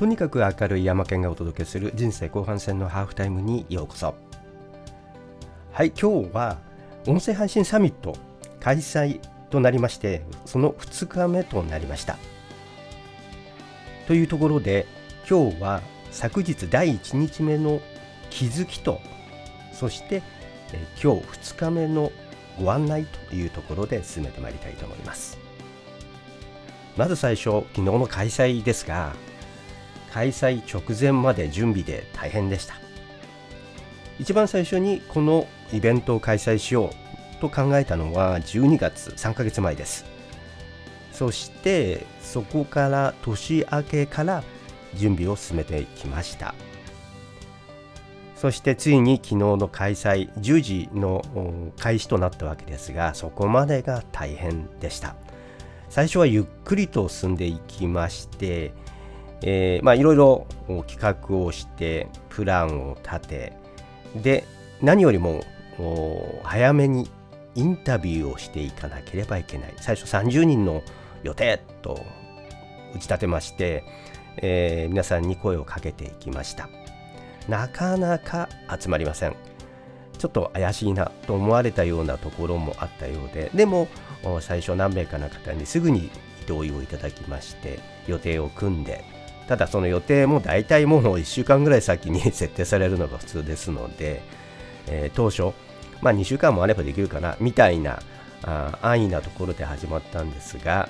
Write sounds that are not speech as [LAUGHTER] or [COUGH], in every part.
とにかく明るい山県がお届けする人生後半戦のハーフタイムにようこそ。はい今日は音声配信サミット開催となりましてその2日目となりました。というところで今日は昨日第1日目の気づきとそして今日2日目のご案内というところで進めてまいりたいと思います。まず最初昨日の開催ですが開催直前まで準備で大変でした。一番最初にこのイベントを開催しようと考えたのは12月3ヶ月前です。そしてそこから年明けから準備を進めてきました。そしてついに昨日の開催10時の開始となったわけですがそこまでが大変でした。最初はゆっくりと進んでいきましてえー、まあいろいろ企画をしてプランを立てで何よりも早めにインタビューをしていかなければいけない。最初30人の予定と打ち立てまして、えー、皆さんに声をかけていきました。なかなか集まりません。ちょっと怪しいなと思われたようなところもあったようででも最初何名かの方にすぐに同意をいただきまして予定を組んでただその予定も大体もう1週間ぐらい先に設定されるのが普通ですので、えー、当初、まあ、2週間もあればできるかなみたいなあ安易なところで始まったんですが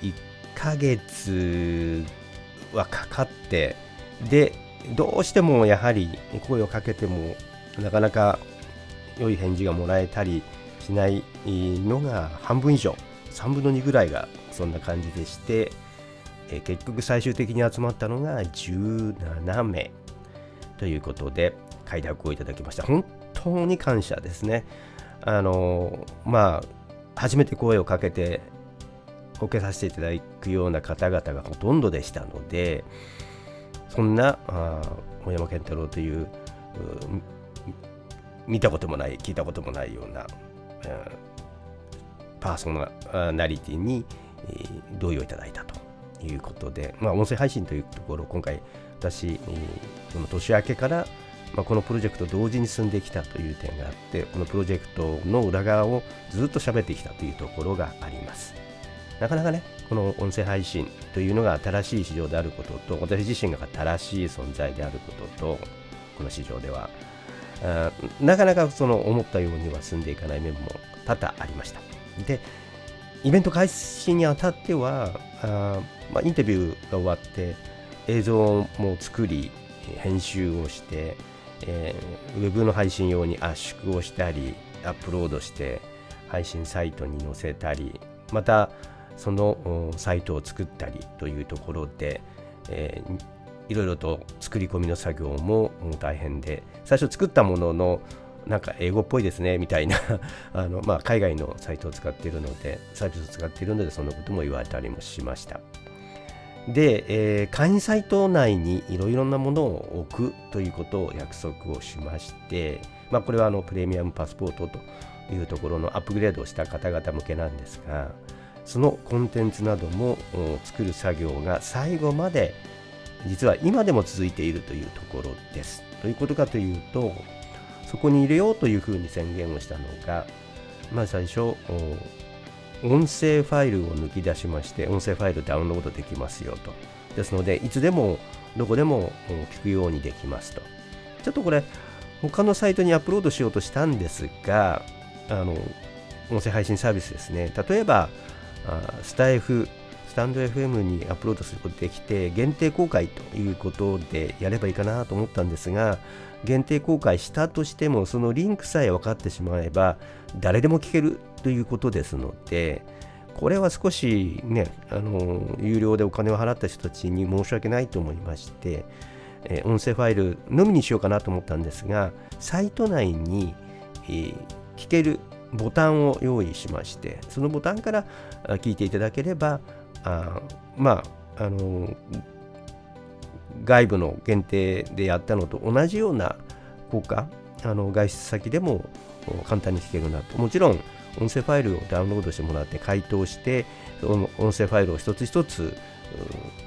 1ヶ月はかかってでどうしてもやはり声をかけてもなかなか良い返事がもらえたりしないのが半分以上3分の2ぐらいがそんな感じでしてえ結局最終的に集まったのが17名ということで快諾をいただきました。本当に感謝ですね。あのまあ初めて声をかけて受けさせていただくような方々がほとんどでしたのでそんな小山健太郎という見たこともない聞いたこともないような、パーソナリティに同意をいただいたと。いうことで、まあ、音声配信というところ今回私その年明けからまあ、このプロジェクト同時に進んできたという点があってこのプロジェクトの裏側をずっと喋ってきたというところがあります。なかなかねこの音声配信というのが新しい市場であることと私自身が新しい存在であることとこの市場ではなかなかその思ったようには進んでいかない面も多々ありました。でイベント開始にあたってはあまあ、インタビューが終わって映像も作り編集をして、えー、ウェブの配信用に圧縮をしたりアップロードして配信サイトに載せたりまたそのサイトを作ったりというところで、えー、いろいろと作り込みの作業も大変で最初作ったもののなんか英語っぽいですねみたいな [LAUGHS] あの、まあ、海外のサイトを使っているのでサービスを使っているのでそんなことも言われたりもしましたで、えー、会員サイト内にいろいろなものを置くということを約束をしまして、まあ、これはあのプレミアムパスポートというところのアップグレードをした方々向けなんですがそのコンテンツなども作る作業が最後まで実は今でも続いているというところです。ということかというとそこに入れようというふうに宣言をしたのがまあ最初音声ファイルを抜き出しまして音声ファイルダウンロードできますよと。ですのでいつでもどこでも聞くようにできますと。ちょっとこれ他のサイトにアップロードしようとしたんですがあの音声配信サービスですね。例えばスタイフスタンド FM にアップロードすることできて限定公開ということでやればいいかなと思ったんですが限定公開したとしてもそのリンクさえ分かってしまえば誰でも聞けるということですのでこれは少しねあの有料でお金を払った人たちに申し訳ないと思いまして、え音声ファイルのみにしようかなと思ったんですがサイト内に、えー、聞けるボタンを用意しましてそのボタンから聞いていただければあまああの外部の限定でやったのと同じような効果あの外出先でも簡単に聞けるなと。もちろん音声ファイルをダウンロードしてもらって回答して音声ファイルを一つ一つ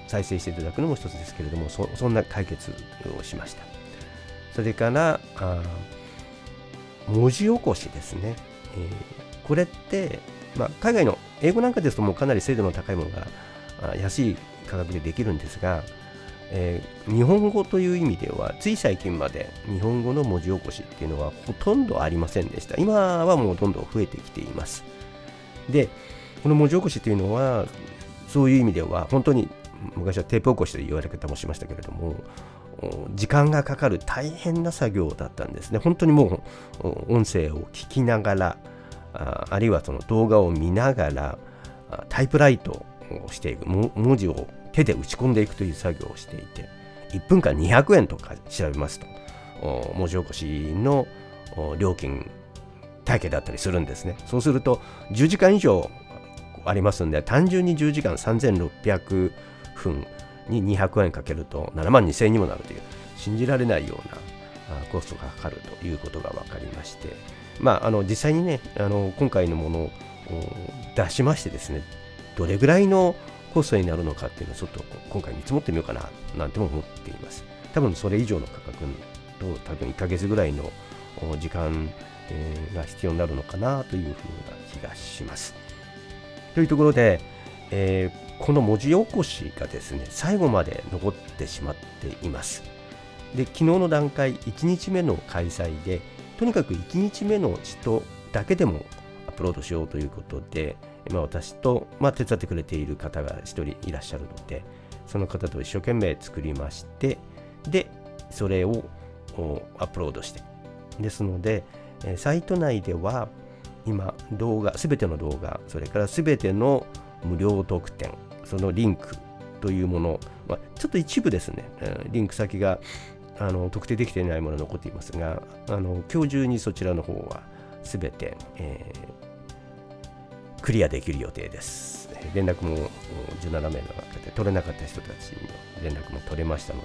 再生していただくのも一つですけれどもそそんな解決をしました。それから文字起こしですね、えー、これって、まあ、海外の英語なんかですともうかなり精度の高いものが安い価格でできるんですが、えー、日本語という意味ではつい最近まで日本語の文字起こしっていうのはほとんどありませんでした。今はもうどんどん増えてきています。でこの文字起こしというのはそういう意味では本当に昔はテープ起こしと言われ方もしましたけれども時間がかかる大変な作業だったんですね。本当にもう音声を聞きながらああるいはその動画を見ながらタイプライトをしていく文字を手で打ち込んでいくという作業をしていて1分間200円とか調べますと。文字起こしの料金体系だったりするんですね。そうすると10時間以上ありますんで単純に10時間3600分に200円かけると7万2000円にもなるという信じられないようなコストがかかるということが分かりまして、まあ、あの実際にねあの今回のものを出しましてですねどれぐらいのコストになるのかっていうのをちょっと今回見積もってみようかななんても思っています。多分それ以上の価格と多分1ヶ月ぐらいの時間が必要になるのかなというふうな気がします。というところで、えー、この文字起こしがですね最後まで残ってしまっています。で昨日の段階1日目の開催でとにかく1日目の人だけでもアップロードしようということで、まあ、私と、まあ、手伝ってくれている方が1人いらっしゃるのでその方と一生懸命作りましてでそれをアップロードして。ですのでサイト内では今動画すべての動画それからすべての無料特典そのリンクというもの、まあ、ちょっと一部ですねリンク先があの特定できていないもの残っていますがあの今日中にそちらの方はすべて、えー、クリアできる予定です。連絡も17名の中で取れなかった人たちの連絡も取れましたの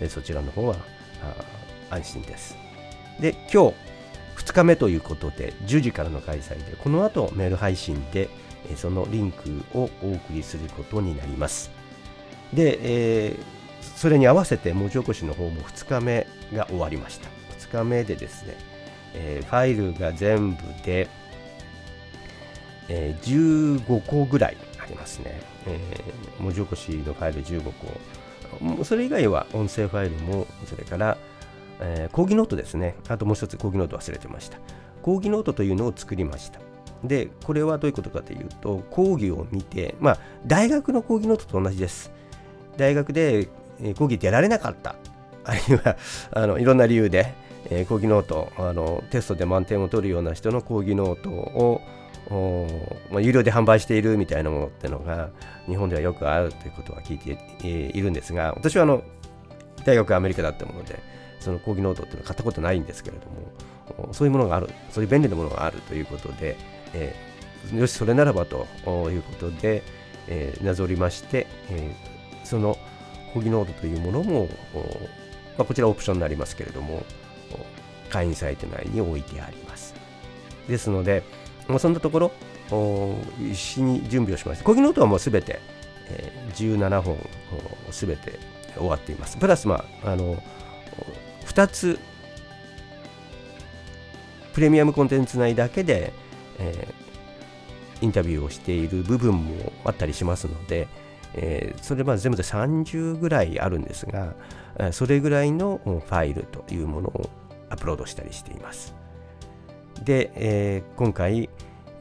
でそちらの方は安心です。で今日2日目ということで10時からの開催でこの後メール配信でそのリンクをお送りすることになります。で、えー、それに合わせて文字起こしの方も2日目が終わりました。2日目でですね、えー、ファイルが全部で、えー、15個ぐらいありますね、えー、文字起こしのファイル15個それ以外は音声ファイルもそれからえー、講義ノートですね。あともう一つ講義ノート忘れてました。講義ノートというのを作りました。で、これはどういうことかというと、講義を見て、まあ、大学の講義ノートと同じです。大学で、講義出られなかった。あるいは、あのいろんな理由で、講義ノートあの、テストで満点を取るような人の講義ノートを、まあ、有料で販売しているみたいなものっていうのが日本ではよくあるということは聞いているんですが私はあの大学アメリカだったものでその講義ノートっていうのは買ったことないんですけれども、そういうものがある、そういう便利なものがあるということで、えー、よし、それならばということで、えー、なぞりまして、えー、その講義ノートというものも、まあ、こちらオプションになりますけれども、会員サイト内に置いてあります。ですので、まあ、そんなところ、一緒に準備をしました。講義ノートはもうすべて、えー、17本すべて終わっています。プラス、まあ、あの、2つプレミアムコンテンツ内だけで、えー、インタビューをしている部分もあったりしますので、えー、それまで全部で30ぐらいあるんですが、それぐらいのファイルというものをアップロードしたりしています。で、えー、今回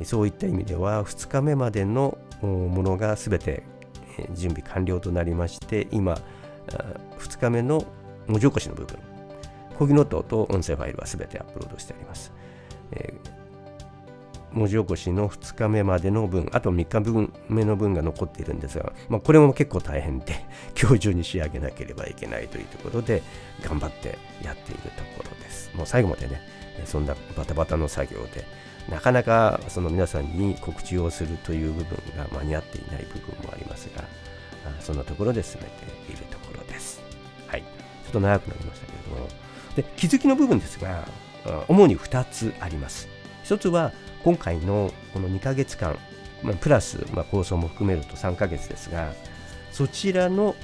そういった意味では2日目までのものが全て準備完了となりまして今2日目の文字起こしの部分講義ノートと音声ファイルは全てアップロードしてあります。えー、文字起こしの2日目までの分、あと3日分目の分が残っているんですが、まあ、これも結構大変で、[LAUGHS] 今日中に仕上げなければいけないというところで、頑張ってやっているところです。もう最後までね、そんなバタバタの作業で、なかなかその皆さんに告知をするという部分が間に合っていない部分もありますが、そんなところで進めているところです。はい。ちょっと長くなりましたけれども、で気づきの部分ですが、主に2つあります。1つは今回のこの2ヶ月間、まあ、プラス、まあ、構想も含めると3ヶ月ですが、そちらの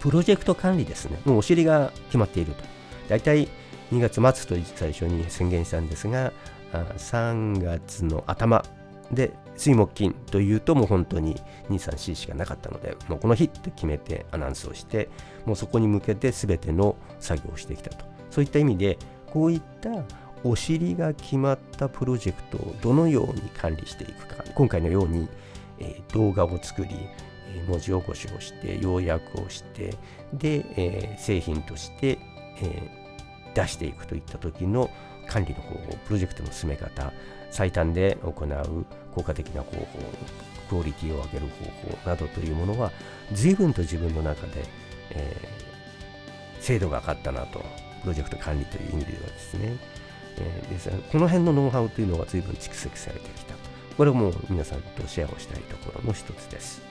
プロジェクト管理ですね、もうお尻が決まっていると。大体2月末と最初に宣言したんですが、3月の頭で水木金というともう本当に 23C しかなかったのでもうこの日って決めてアナウンスをしてもうそこに向けて全ての作業をしてきたとそういった意味でこういったお尻が決まったプロジェクトをどのように管理していくか。今回のように、えー、動画を作り文字起こしをして要約をしてで、えー、製品として、えー、出していくといった時の管理の方法プロジェクトの進め方最短で行う効果的な方法クオリティを上げる方法などというものは随分と自分の中で、えー、精度が上がったなとプロジェクト管理という意味ではですね、えー、ですこの辺のノウハウというのが随分蓄積されてきたこれも皆さんとシェアをしたいところの一つです、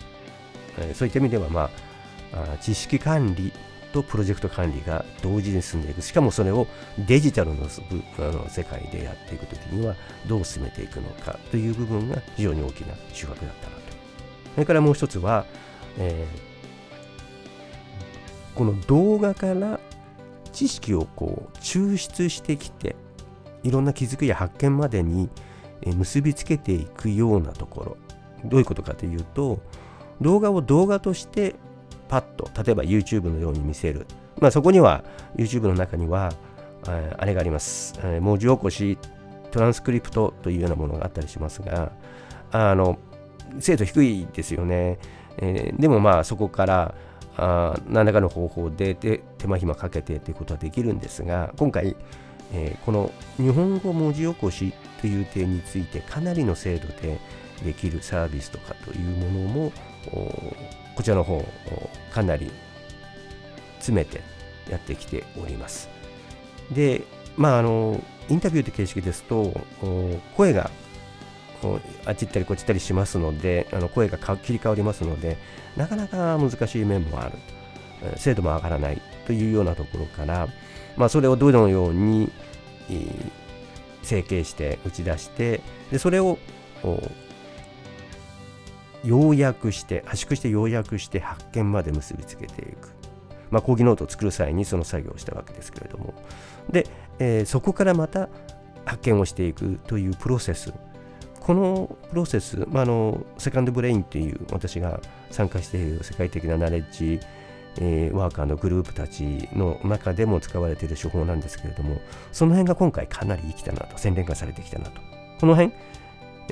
えー、そういった意味ではまああ知識管理とプロジェクト管理が同時に進んでいく。しかもそれをデジタルのあの世界でやっていくときにはどう進めていくのかという部分が非常に大きな収穫だったなと。それからもう一つは、えー、この動画から知識をこう抽出してきていろんな気づきや発見までに結びつけていくようなところ。どういうことかというと動画を動画としてパッと例えば YouTube のように見せる、まあ、そこには YouTube の中にはあれがあります、文字起こしトランスクリプトというようなものがあったりしますがあの精度低いですよね、えー、でもまあそこからあ何らかの方法で手間暇かけてということはできるんですが今回、えー、この日本語文字起こしという点についてかなりの精度でできるサービスとかというものもこちらの方かなり詰めてやってきております。で、まあ、あの、インタビューって形式ですと、声がこうあっち行ったりこっち行ったりしますので、あの声が切り替わりますので、なかなか難しい面もある。精度も上がらないというようなところから、まあ、それをどのように、えー、整形して打ち出して、でそれを要約して圧縮して要約して発見まで結びつけていく、まあ、講義ノートを作る際にその作業をしたわけですけれども。で、えー、そこからまた発見をしていくというプロセス。このプロセス、まあ、あのセカンドブレインという私が参加している世界的なナレッジ、えー、ワーカーのグループたちの中でも使われている手法なんですけれどもその辺が今回かなり生きたなと洗練化されてきたなとこの辺、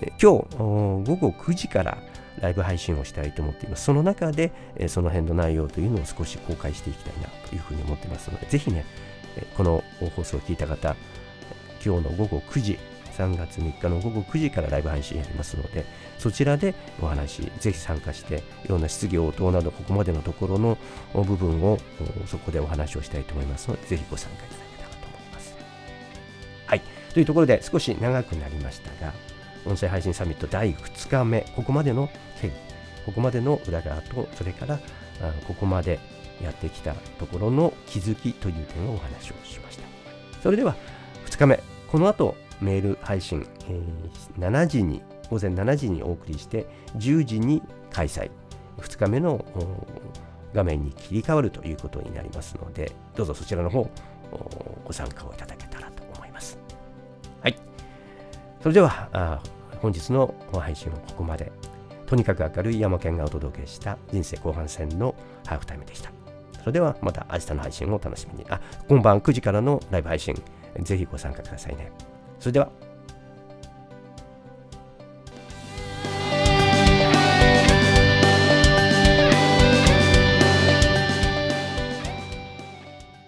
えー、今日午後9時からライブ配信をしたいと思っています。その中で、えその辺の内容というのを少し公開していきたいなというふうに思ってますので、ぜひね、この放送を聞いた方、今日の午後9時、3月3日の午後9時からライブ配信やりますので、そちらでお話、ぜひ参加して、いろんな質疑応答など、ここまでのところの部分をそこでお話をしたいと思いますので、ぜひご参加いただけたらと思います。はい。というところで少し長くなりましたが、音声配信サミット第2日目、ここまでの経緯、ここまでの裏側と、それからここまでやってきたところの気づきという点をお話をしました。それでは2日目、この後メール配信、えー、7時に、午前7時にお送りして、10時に開催、2日目の画面に切り替わるということになりますので、どうぞそちらの方、ご参加をいただけたらと思います。はい。それでは、本日の配信はここまで。とにかく明るい山県がお届けした人生後半戦のハーフタイムでした。それではまた明日の配信をお楽しみに。あ、今晩9時からのライブ配信、ぜひご参加くださいね。それでは。